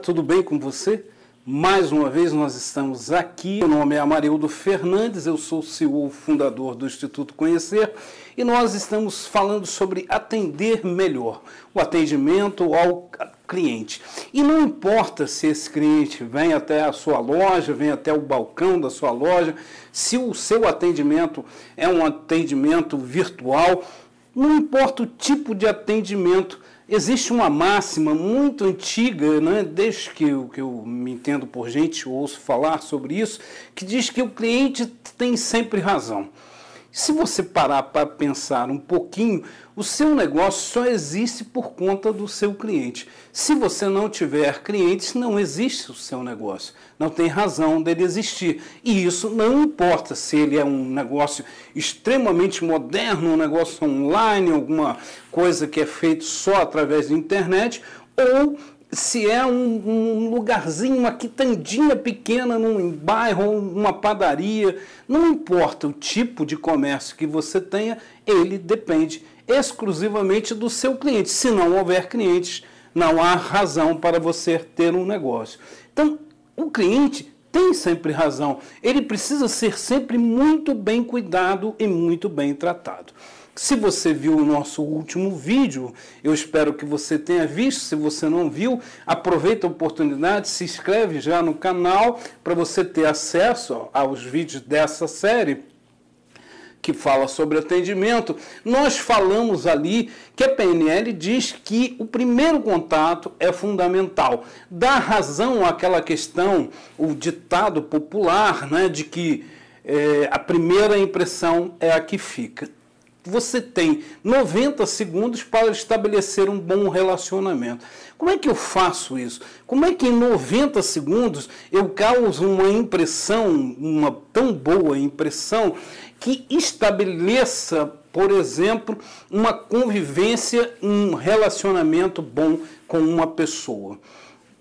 tudo bem com você? Mais uma vez nós estamos aqui. Meu nome é Amarildo Fernandes, eu sou CEO fundador do Instituto Conhecer e nós estamos falando sobre atender melhor, o atendimento ao cliente. E não importa se esse cliente vem até a sua loja, vem até o balcão da sua loja, se o seu atendimento é um atendimento virtual, não importa o tipo de atendimento Existe uma máxima muito antiga, né, desde que eu, que eu me entendo por gente, ouço falar sobre isso, que diz que o cliente tem sempre razão. Se você parar para pensar um pouquinho, o seu negócio só existe por conta do seu cliente. Se você não tiver clientes, não existe o seu negócio. Não tem razão dele existir. E isso não importa se ele é um negócio extremamente moderno, um negócio online, alguma coisa que é feito só através da internet, ou se é um, um, lugarzinho, uma quitandinha pequena num bairro, uma padaria, não importa o tipo de comércio que você tenha, ele depende exclusivamente do seu cliente. Se não houver clientes, não há razão para você ter um negócio. Então, o cliente tem sempre razão. Ele precisa ser sempre muito bem cuidado e muito bem tratado. Se você viu o nosso último vídeo, eu espero que você tenha visto. Se você não viu, aproveita a oportunidade, se inscreve já no canal para você ter acesso aos vídeos dessa série que fala sobre atendimento, nós falamos ali que a PNL diz que o primeiro contato é fundamental. Dá razão àquela questão, o ditado popular, né, de que é, a primeira impressão é a que fica você tem 90 segundos para estabelecer um bom relacionamento. Como é que eu faço isso? Como é que em 90 segundos eu causo uma impressão, uma tão boa impressão, que estabeleça, por exemplo, uma convivência, um relacionamento bom com uma pessoa?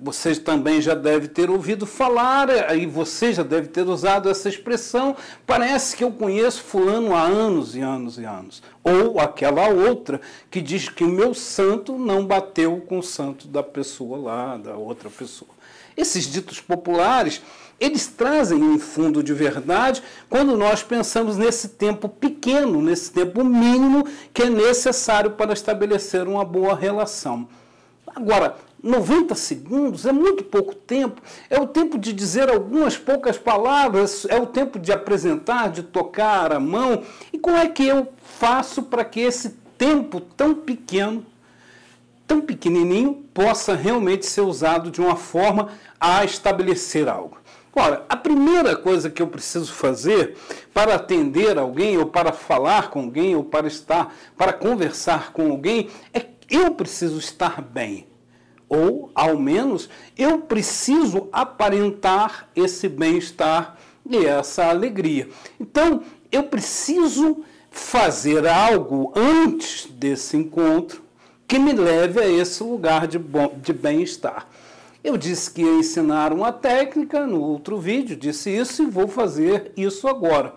Você também já deve ter ouvido falar, aí você já deve ter usado essa expressão. Parece que eu conheço Fulano há anos e anos e anos. Ou aquela outra que diz que o meu santo não bateu com o santo da pessoa lá, da outra pessoa. Esses ditos populares, eles trazem um fundo de verdade quando nós pensamos nesse tempo pequeno, nesse tempo mínimo que é necessário para estabelecer uma boa relação. Agora, 90 segundos é muito pouco tempo, é o tempo de dizer algumas poucas palavras, é o tempo de apresentar, de tocar a mão. E como é que eu faço para que esse tempo tão pequeno, tão pequenininho, possa realmente ser usado de uma forma a estabelecer algo? Ora, a primeira coisa que eu preciso fazer para atender alguém, ou para falar com alguém, ou para estar, para conversar com alguém, é eu preciso estar bem ou ao menos eu preciso aparentar esse bem-estar e essa alegria. Então, eu preciso fazer algo antes desse encontro que me leve a esse lugar de, de bem-estar. Eu disse que ia ensinar uma técnica no outro vídeo, disse isso e vou fazer isso agora.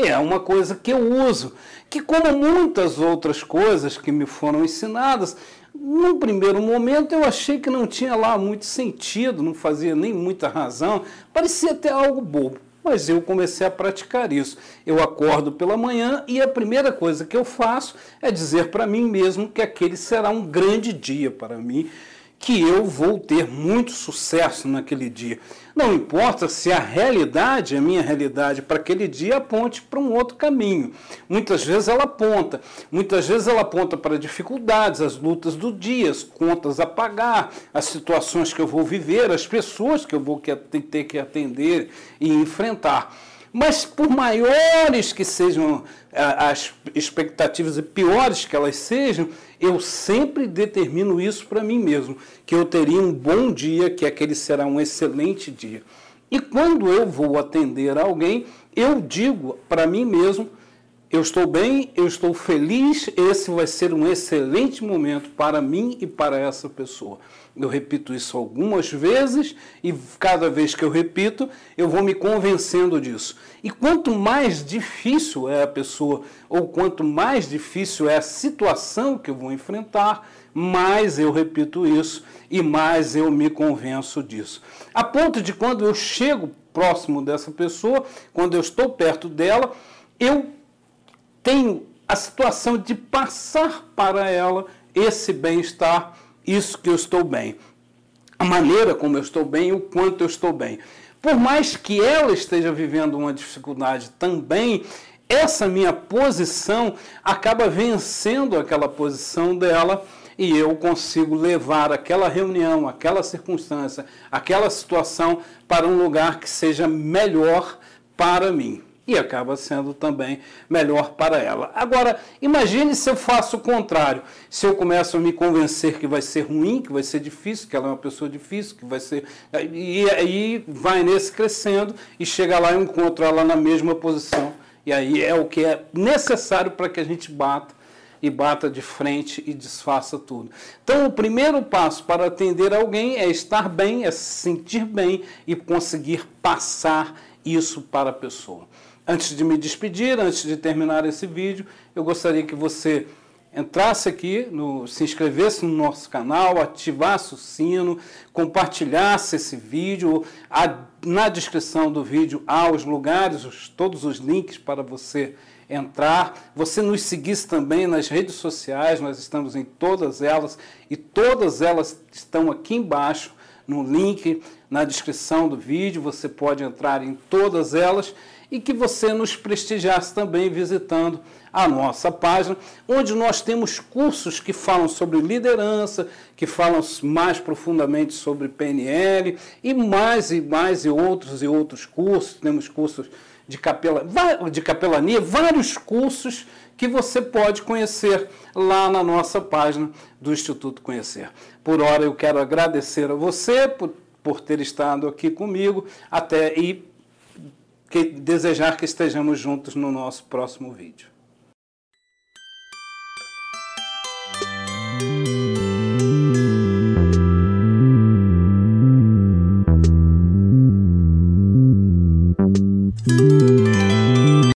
É uma coisa que eu uso, que como muitas outras coisas que me foram ensinadas, num primeiro momento eu achei que não tinha lá muito sentido, não fazia nem muita razão, parecia até algo bobo. Mas eu comecei a praticar isso. Eu acordo pela manhã e a primeira coisa que eu faço é dizer para mim mesmo que aquele será um grande dia para mim que eu vou ter muito sucesso naquele dia. Não importa se a realidade, a minha realidade para aquele dia aponte para um outro caminho. Muitas vezes ela aponta, muitas vezes ela aponta para dificuldades, as lutas do dia, as contas a pagar, as situações que eu vou viver, as pessoas que eu vou ter que atender e enfrentar. Mas por maiores que sejam as expectativas e piores que elas sejam, eu sempre determino isso para mim mesmo, que eu teria um bom dia, que aquele será um excelente dia. E quando eu vou atender alguém, eu digo para mim mesmo eu estou bem, eu estou feliz, esse vai ser um excelente momento para mim e para essa pessoa. Eu repito isso algumas vezes e cada vez que eu repito, eu vou me convencendo disso. E quanto mais difícil é a pessoa, ou quanto mais difícil é a situação que eu vou enfrentar, mais eu repito isso e mais eu me convenço disso. A ponto de quando eu chego próximo dessa pessoa, quando eu estou perto dela, eu tenho a situação de passar para ela esse bem-estar isso que eu estou bem. A maneira como eu estou bem, o quanto eu estou bem. Por mais que ela esteja vivendo uma dificuldade também, essa minha posição acaba vencendo aquela posição dela e eu consigo levar aquela reunião, aquela circunstância, aquela situação para um lugar que seja melhor para mim e acaba sendo também melhor para ela. Agora, imagine se eu faço o contrário. Se eu começo a me convencer que vai ser ruim, que vai ser difícil, que ela é uma pessoa difícil, que vai ser. E aí vai nesse crescendo e chega lá e encontro ela na mesma posição. E aí é o que é necessário para que a gente bata e bata de frente e desfaça tudo. Então, o primeiro passo para atender alguém é estar bem, é se sentir bem e conseguir passar isso para a pessoa. Antes de me despedir, antes de terminar esse vídeo, eu gostaria que você entrasse aqui, no, se inscrevesse no nosso canal, ativasse o sino, compartilhasse esse vídeo. A, na descrição do vídeo há os lugares, os, todos os links para você entrar. Você nos seguisse também nas redes sociais, nós estamos em todas elas e todas elas estão aqui embaixo no link na descrição do vídeo. Você pode entrar em todas elas e que você nos prestigiasse também visitando a nossa página, onde nós temos cursos que falam sobre liderança, que falam mais profundamente sobre PNL e mais e mais e outros e outros cursos. Temos cursos de, capela, de capelania, vários cursos que você pode conhecer lá na nossa página do Instituto Conhecer. Por hora eu quero agradecer a você por, por ter estado aqui comigo até e que desejar que estejamos juntos no nosso próximo vídeo.